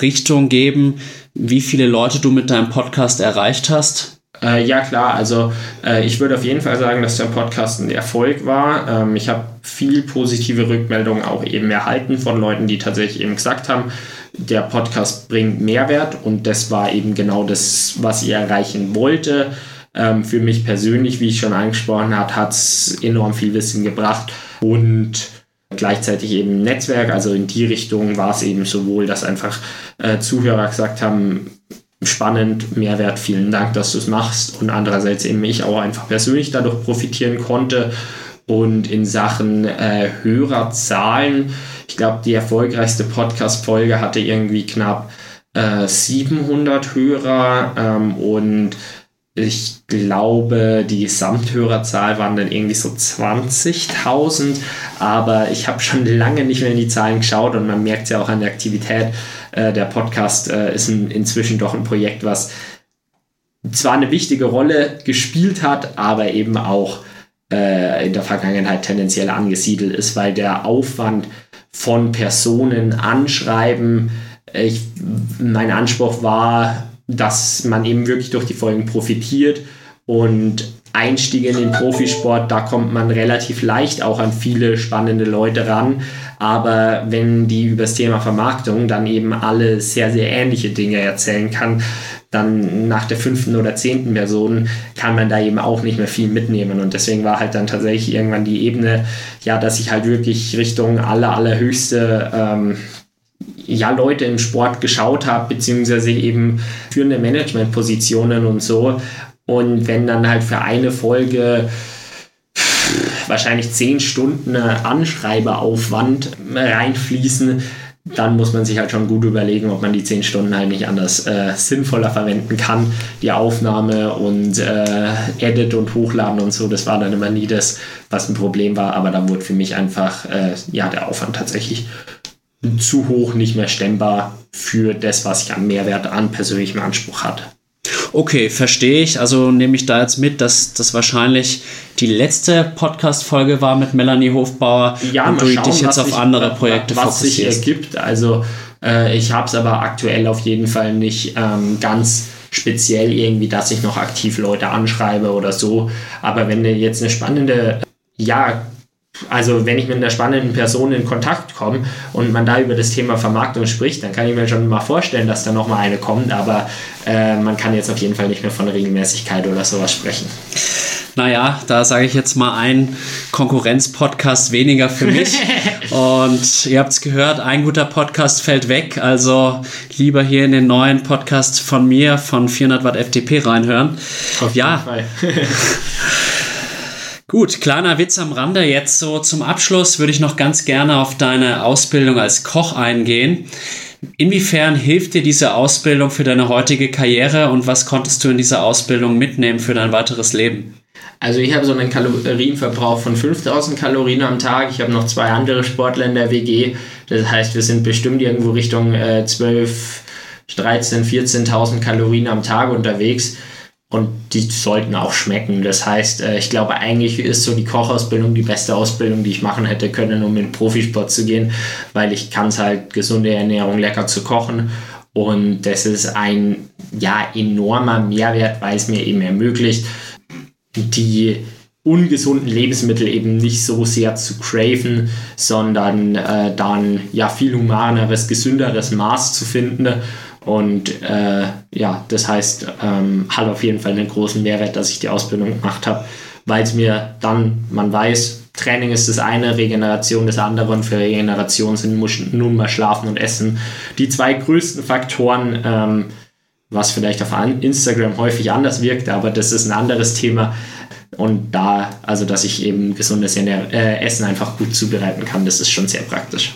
Richtung geben, wie viele Leute du mit deinem Podcast erreicht hast? Äh, ja, klar. Also äh, ich würde auf jeden Fall sagen, dass der Podcast ein Erfolg war. Ähm, ich habe viel positive Rückmeldungen auch eben erhalten von Leuten, die tatsächlich eben gesagt haben, der Podcast bringt Mehrwert und das war eben genau das, was ich erreichen wollte. Ähm, für mich persönlich, wie ich schon angesprochen habe, hat es enorm viel Wissen gebracht und gleichzeitig eben Netzwerk. Also in die Richtung war es eben sowohl, dass einfach äh, Zuhörer gesagt haben, spannend, Mehrwert, vielen Dank, dass du es machst und andererseits eben ich auch einfach persönlich dadurch profitieren konnte. Und in Sachen äh, Hörerzahlen, ich glaube, die erfolgreichste Podcast-Folge hatte irgendwie knapp äh, 700 Hörer ähm, und ich glaube, die Gesamthörerzahl waren dann irgendwie so 20.000, aber ich habe schon lange nicht mehr in die Zahlen geschaut und man merkt ja auch an der Aktivität. Äh, der Podcast äh, ist ein, inzwischen doch ein Projekt, was zwar eine wichtige Rolle gespielt hat, aber eben auch äh, in der Vergangenheit tendenziell angesiedelt ist, weil der Aufwand von Personen anschreiben, ich, mein Anspruch war, dass man eben wirklich durch die Folgen profitiert und Einstieg in den Profisport, da kommt man relativ leicht auch an viele spannende Leute ran. Aber wenn die über das Thema Vermarktung dann eben alle sehr, sehr ähnliche Dinge erzählen kann, dann nach der fünften oder zehnten Person kann man da eben auch nicht mehr viel mitnehmen. Und deswegen war halt dann tatsächlich irgendwann die Ebene, ja, dass ich halt wirklich Richtung aller, allerhöchste ähm, ja, Leute im Sport geschaut habe, beziehungsweise eben führende Managementpositionen und so. Und wenn dann halt für eine Folge wahrscheinlich zehn Stunden Anschreiberaufwand reinfließen, dann muss man sich halt schon gut überlegen, ob man die zehn Stunden halt nicht anders äh, sinnvoller verwenden kann. Die Aufnahme und äh, Edit und Hochladen und so, das war dann immer nie das, was ein Problem war, aber da wurde für mich einfach äh, ja der Aufwand tatsächlich zu hoch, nicht mehr stemmbar für das, was ich an Mehrwert an persönlichem Anspruch hatte. Okay, verstehe ich. Also nehme ich da jetzt mit, dass das wahrscheinlich die letzte Podcast-Folge war mit Melanie Hofbauer ja, und du schauen, dich jetzt auf sich, andere Projekte was fokussierst. sich ergibt. Also äh, ich habe es aber aktuell auf jeden Fall nicht ähm, ganz speziell irgendwie, dass ich noch aktiv Leute anschreibe oder so. Aber wenn jetzt eine spannende ja, also wenn ich mit einer spannenden Person in Kontakt komme und man da über das Thema Vermarktung spricht, dann kann ich mir schon mal vorstellen, dass da nochmal eine kommt, aber äh, man kann jetzt auf jeden Fall nicht mehr von Regelmäßigkeit oder sowas sprechen. Naja, da sage ich jetzt mal ein Konkurrenz-Podcast weniger für mich. [laughs] Und ihr habt es gehört, ein guter Podcast fällt weg. Also lieber hier in den neuen Podcast von mir, von 400 Watt FTP reinhören. Auf ja. [laughs] Gut, kleiner Witz am Rande. Jetzt so zum Abschluss würde ich noch ganz gerne auf deine Ausbildung als Koch eingehen. Inwiefern hilft dir diese Ausbildung für deine heutige Karriere und was konntest du in dieser Ausbildung mitnehmen für dein weiteres Leben? Also ich habe so einen Kalorienverbrauch von 5000 Kalorien am Tag. Ich habe noch zwei andere Sportler in der WG. Das heißt, wir sind bestimmt irgendwo Richtung äh, 12, 13, 14.000 Kalorien am Tag unterwegs. Und die sollten auch schmecken. Das heißt, äh, ich glaube, eigentlich ist so die Kochausbildung die beste Ausbildung, die ich machen hätte können, um in den Profisport zu gehen, weil ich kann es halt, gesunde Ernährung lecker zu kochen. Und das ist ein ja, enormer Mehrwert, weil es mir eben ermöglicht, die ungesunden Lebensmittel eben nicht so sehr zu craven, sondern äh, dann ja viel humaneres, gesünderes Maß zu finden. Und äh, ja, das heißt, ähm, hat auf jeden Fall einen großen Mehrwert, dass ich die Ausbildung gemacht habe, weil es mir dann, man weiß, Training ist das eine, Regeneration das andere und für Regeneration sind nun mal Schlafen und Essen die zwei größten Faktoren, ähm, was vielleicht auf Instagram häufig anders wirkt, aber das ist ein anderes Thema. Und da, also dass ich eben gesundes äh, Essen einfach gut zubereiten kann, das ist schon sehr praktisch.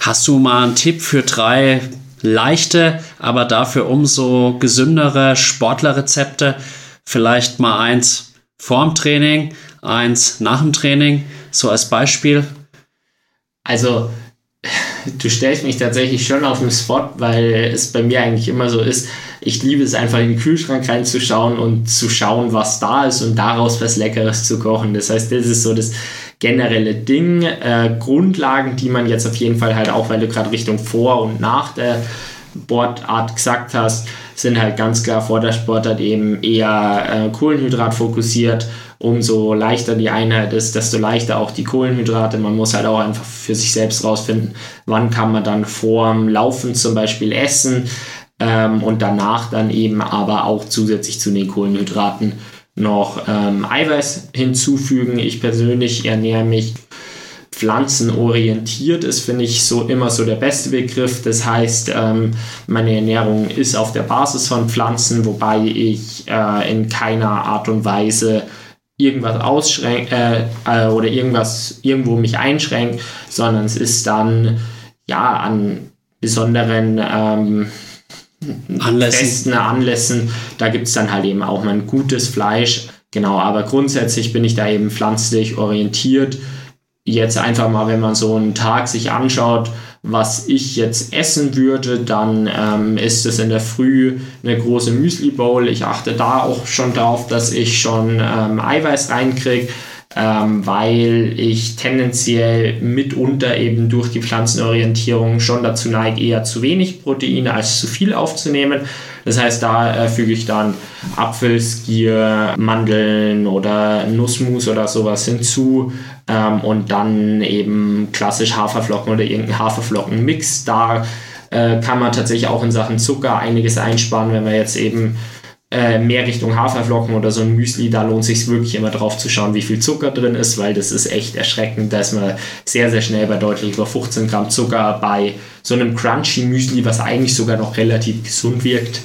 Hast du mal einen Tipp für drei leichte, aber dafür umso gesündere Sportlerrezepte? Vielleicht mal eins vorm Training, eins nach dem Training, so als Beispiel. Also du stellst mich tatsächlich schon auf den Spot, weil es bei mir eigentlich immer so ist, ich liebe es einfach in den Kühlschrank reinzuschauen und zu schauen, was da ist und daraus was Leckeres zu kochen. Das heißt, das ist so das generelle Ding. Äh, Grundlagen, die man jetzt auf jeden Fall halt auch, weil du gerade Richtung vor und nach der Sportart gesagt hast, sind halt ganz klar vor der Sportart eben eher äh, Kohlenhydrat fokussiert. Umso leichter die Einheit ist, desto leichter auch die Kohlenhydrate. Man muss halt auch einfach für sich selbst rausfinden, wann kann man dann vorm Laufen zum Beispiel essen ähm, und danach dann eben aber auch zusätzlich zu den Kohlenhydraten noch ähm, Eiweiß hinzufügen. Ich persönlich ernähre mich pflanzenorientiert ist, finde ich so immer so der beste Begriff. Das heißt, ähm, meine Ernährung ist auf der Basis von Pflanzen, wobei ich äh, in keiner Art und Weise irgendwas ausschränke äh, äh, oder irgendwas irgendwo mich einschränke, sondern es ist dann ja an besonderen ähm, Anlässen. festen Anlässen, da gibt es dann halt eben auch mal ein gutes Fleisch. Genau, aber grundsätzlich bin ich da eben pflanzlich orientiert jetzt einfach mal, wenn man so einen Tag sich anschaut, was ich jetzt essen würde, dann ähm, ist es in der Früh eine große Müsli Bowl. Ich achte da auch schon darauf, dass ich schon ähm, Eiweiß reinkriege, ähm, weil ich tendenziell mitunter eben durch die Pflanzenorientierung schon dazu neige, eher zu wenig Proteine als zu viel aufzunehmen. Das heißt, da äh, füge ich dann Apfelskier, Mandeln oder Nussmus oder sowas hinzu ähm, und dann eben klassisch Haferflocken oder irgendein Haferflockenmix. Da äh, kann man tatsächlich auch in Sachen Zucker einiges einsparen, wenn man jetzt eben äh, mehr Richtung Haferflocken oder so ein Müsli, da lohnt sich wirklich immer drauf zu schauen, wie viel Zucker drin ist, weil das ist echt erschreckend, dass man sehr, sehr schnell bei deutlich über 15 Gramm Zucker bei so einem Crunchy Müsli, was eigentlich sogar noch relativ gesund wirkt.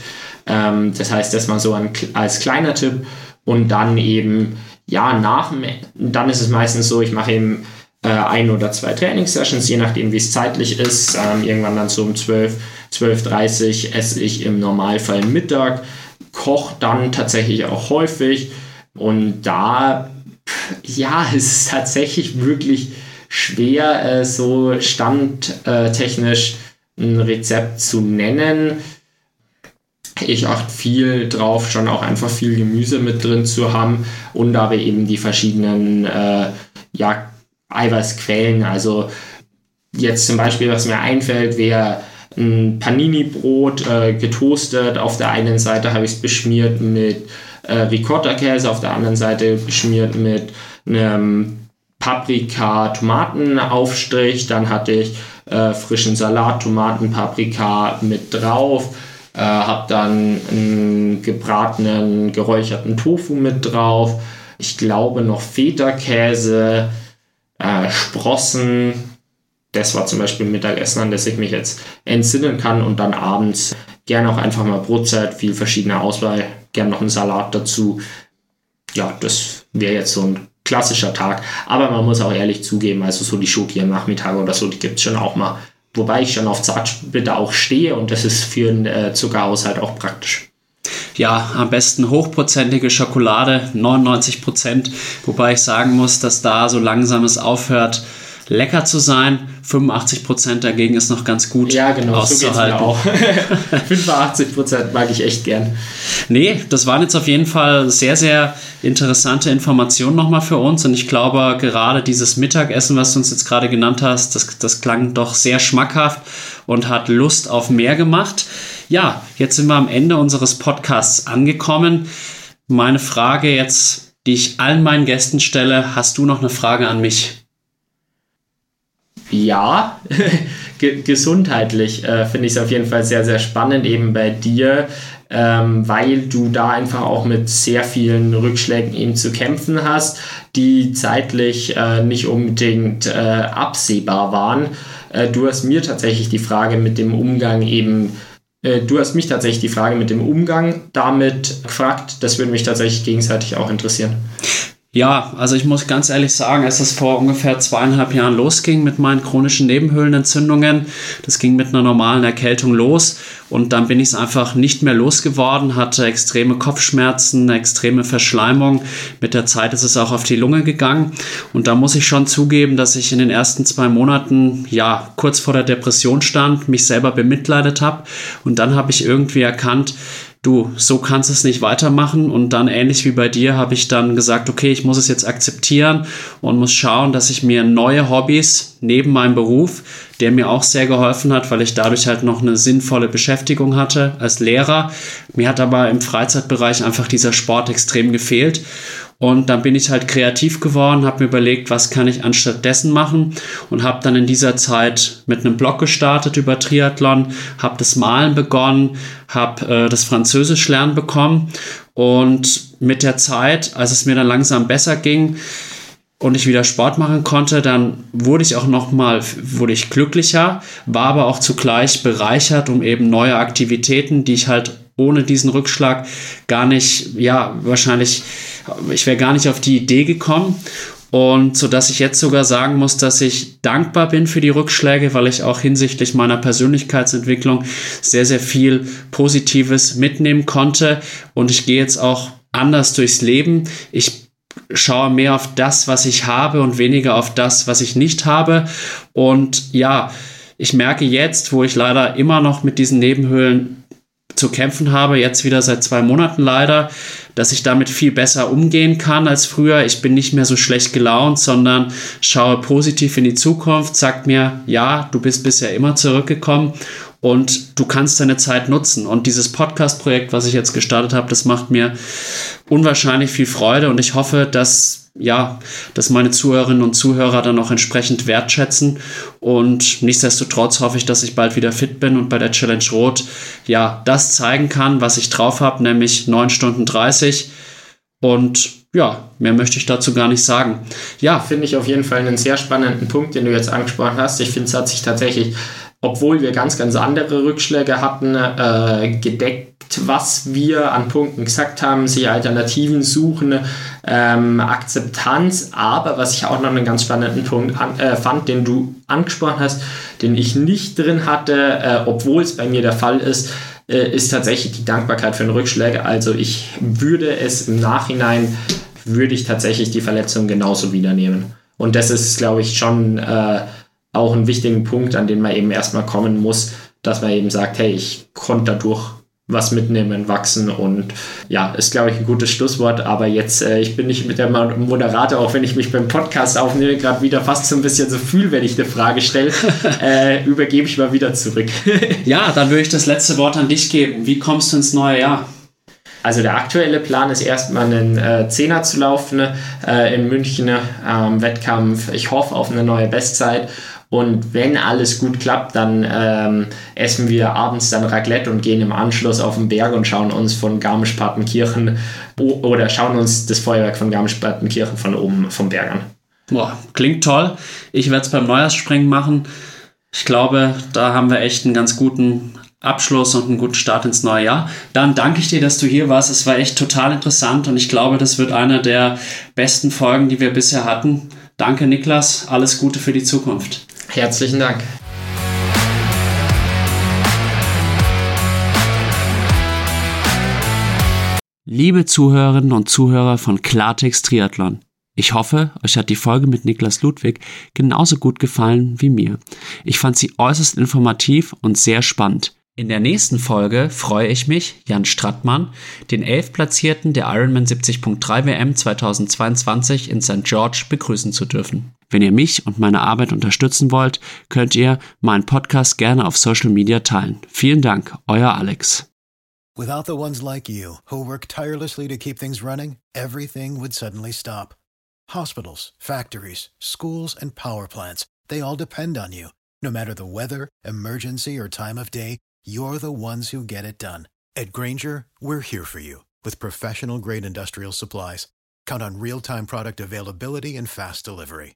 Ähm, das heißt, das mal so ein, als kleiner Tipp und dann eben, ja, nach dann ist es meistens so, ich mache eben äh, ein oder zwei Trainingssessions, je nachdem, wie es zeitlich ist. Ähm, irgendwann dann so um 12, 12.30 Uhr esse ich im Normalfall Mittag koche dann tatsächlich auch häufig und da, ja, [laughs] ist es tatsächlich wirklich schwer, äh, so standtechnisch ein Rezept zu nennen. Ich achte viel drauf, schon auch einfach viel Gemüse mit drin zu haben und aber eben die verschiedenen äh, ja, Eiweißquellen. Also jetzt zum Beispiel, was mir einfällt, wäre Panini-Brot äh, getoastet. Auf der einen Seite habe ich es beschmiert mit äh, Ricotta-Käse, auf der anderen Seite beschmiert mit einem Paprika-Tomatenaufstrich. Dann hatte ich äh, frischen Salat, Tomaten, Paprika mit drauf. Äh, habe dann einen gebratenen, geräucherten Tofu mit drauf. Ich glaube noch Feta-Käse, äh, Sprossen, das war zum Beispiel Mittagessen, an das ich mich jetzt entsinnen kann und dann abends gerne auch einfach mal Brotzeit, viel verschiedene Auswahl, gerne noch einen Salat dazu. Ja, das wäre jetzt so ein klassischer Tag. Aber man muss auch ehrlich zugeben, also so die Schoki am Nachmittag oder so, die gibt es schon auch mal. Wobei ich schon auf Zartbitter auch stehe und das ist für einen äh, Zuckerhaushalt auch praktisch. Ja, am besten hochprozentige Schokolade, 99 Prozent. Wobei ich sagen muss, dass da so langsam es aufhört, lecker zu sein. 85% dagegen ist noch ganz gut ja, genau, auszuhalten. So auch. [laughs] 85% mag ich echt gern. Nee, das waren jetzt auf jeden Fall sehr, sehr interessante Informationen nochmal für uns. Und ich glaube, gerade dieses Mittagessen, was du uns jetzt gerade genannt hast, das, das klang doch sehr schmackhaft und hat Lust auf mehr gemacht. Ja, jetzt sind wir am Ende unseres Podcasts angekommen. Meine Frage jetzt, die ich allen meinen Gästen stelle, hast du noch eine Frage an mich? Ja, [laughs] gesundheitlich äh, finde ich es auf jeden Fall sehr, sehr spannend, eben bei dir, ähm, weil du da einfach auch mit sehr vielen Rückschlägen eben zu kämpfen hast, die zeitlich äh, nicht unbedingt äh, absehbar waren. Äh, du hast mir tatsächlich die Frage mit dem Umgang eben äh, Du hast mich tatsächlich die Frage mit dem Umgang damit gefragt. Das würde mich tatsächlich gegenseitig auch interessieren. Ja, also ich muss ganz ehrlich sagen, als es vor ungefähr zweieinhalb Jahren losging mit meinen chronischen Nebenhöhlenentzündungen, das ging mit einer normalen Erkältung los und dann bin ich es einfach nicht mehr losgeworden, hatte extreme Kopfschmerzen, extreme Verschleimung. Mit der Zeit ist es auch auf die Lunge gegangen und da muss ich schon zugeben, dass ich in den ersten zwei Monaten ja kurz vor der Depression stand, mich selber bemitleidet habe und dann habe ich irgendwie erkannt, du, so kannst es nicht weitermachen. Und dann ähnlich wie bei dir habe ich dann gesagt, okay, ich muss es jetzt akzeptieren und muss schauen, dass ich mir neue Hobbys neben meinem Beruf, der mir auch sehr geholfen hat, weil ich dadurch halt noch eine sinnvolle Beschäftigung hatte als Lehrer. Mir hat aber im Freizeitbereich einfach dieser Sport extrem gefehlt. Und dann bin ich halt kreativ geworden, habe mir überlegt, was kann ich anstatt dessen machen und habe dann in dieser Zeit mit einem Blog gestartet über Triathlon, habe das Malen begonnen, habe äh, das Französisch lernen bekommen. Und mit der Zeit, als es mir dann langsam besser ging, und ich wieder Sport machen konnte, dann wurde ich auch noch mal wurde ich glücklicher, war aber auch zugleich bereichert um eben neue Aktivitäten, die ich halt ohne diesen Rückschlag gar nicht, ja, wahrscheinlich, ich wäre gar nicht auf die Idee gekommen. Und so dass ich jetzt sogar sagen muss, dass ich dankbar bin für die Rückschläge, weil ich auch hinsichtlich meiner Persönlichkeitsentwicklung sehr, sehr viel Positives mitnehmen konnte. Und ich gehe jetzt auch anders durchs Leben. Ich schaue mehr auf das, was ich habe und weniger auf das, was ich nicht habe. Und ja, ich merke jetzt, wo ich leider immer noch mit diesen Nebenhöhlen zu kämpfen habe, jetzt wieder seit zwei Monaten leider, dass ich damit viel besser umgehen kann als früher. Ich bin nicht mehr so schlecht gelaunt, sondern schaue positiv in die Zukunft, sagt mir, ja, du bist bisher immer zurückgekommen und du kannst deine Zeit nutzen. Und dieses Podcast-Projekt, was ich jetzt gestartet habe, das macht mir unwahrscheinlich viel Freude und ich hoffe, dass ja, dass meine Zuhörerinnen und Zuhörer dann auch entsprechend wertschätzen. Und nichtsdestotrotz hoffe ich, dass ich bald wieder fit bin und bei der Challenge Rot ja das zeigen kann, was ich drauf habe, nämlich 9 Stunden 30. Und ja, mehr möchte ich dazu gar nicht sagen. Ja. Finde ich auf jeden Fall einen sehr spannenden Punkt, den du jetzt angesprochen hast. Ich finde, es hat sich tatsächlich obwohl wir ganz, ganz andere Rückschläge hatten, äh, gedeckt, was wir an Punkten gesagt haben, sich Alternativen suchen, ähm, Akzeptanz. Aber was ich auch noch einen ganz spannenden Punkt an, äh, fand, den du angesprochen hast, den ich nicht drin hatte, äh, obwohl es bei mir der Fall ist, äh, ist tatsächlich die Dankbarkeit für den Rückschläge. Also ich würde es im Nachhinein, würde ich tatsächlich die Verletzung genauso wiedernehmen. Und das ist, glaube ich, schon äh, auch einen wichtigen Punkt, an den man eben erstmal kommen muss, dass man eben sagt, hey, ich konnte dadurch was mitnehmen, wachsen und ja, ist glaube ich ein gutes Schlusswort, aber jetzt, äh, ich bin nicht mit der Moderator, auch wenn ich mich beim Podcast aufnehme, gerade wieder fast so ein bisschen so fühle, wenn ich eine Frage stelle, [laughs] äh, übergebe ich mal wieder zurück. [laughs] ja, dann würde ich das letzte Wort an dich geben. Wie kommst du ins neue Jahr? Also der aktuelle Plan ist erstmal einen äh, Zehner zu laufen äh, in München ähm, Wettkampf. Ich hoffe auf eine neue Bestzeit und wenn alles gut klappt, dann ähm, essen wir abends dann Raclette und gehen im Anschluss auf den Berg und schauen uns von Garmisch-Partenkirchen oder schauen uns das Feuerwerk von Garmisch-Partenkirchen von oben vom Berg an. Boah, klingt toll. Ich werde es beim Neujahrsspringen machen. Ich glaube, da haben wir echt einen ganz guten Abschluss und einen guten Start ins neue Jahr. Dann danke ich dir, dass du hier warst. Es war echt total interessant und ich glaube, das wird eine der besten Folgen, die wir bisher hatten. Danke, Niklas. Alles Gute für die Zukunft. Herzlichen Dank. Liebe Zuhörerinnen und Zuhörer von Klartext Triathlon. Ich hoffe, euch hat die Folge mit Niklas Ludwig genauso gut gefallen wie mir. Ich fand sie äußerst informativ und sehr spannend. In der nächsten Folge freue ich mich, Jan Strattmann, den Elfplatzierten der Ironman 70.3 WM 2022 in St. George begrüßen zu dürfen. Wenn ihr mich und meine Arbeit unterstützen wollt, könnt ihr meinen Podcast gerne auf Social Media teilen. Vielen Dank, euer Alex. Without the ones like you, who work tirelessly to keep things running, everything would suddenly stop. Hospitals, factories, schools, and power plants, they all depend on you. No matter the weather, emergency, or time of day, you're the ones who get it done. At Granger, we're here for you with professional grade industrial supplies. Count on real time product availability and fast delivery.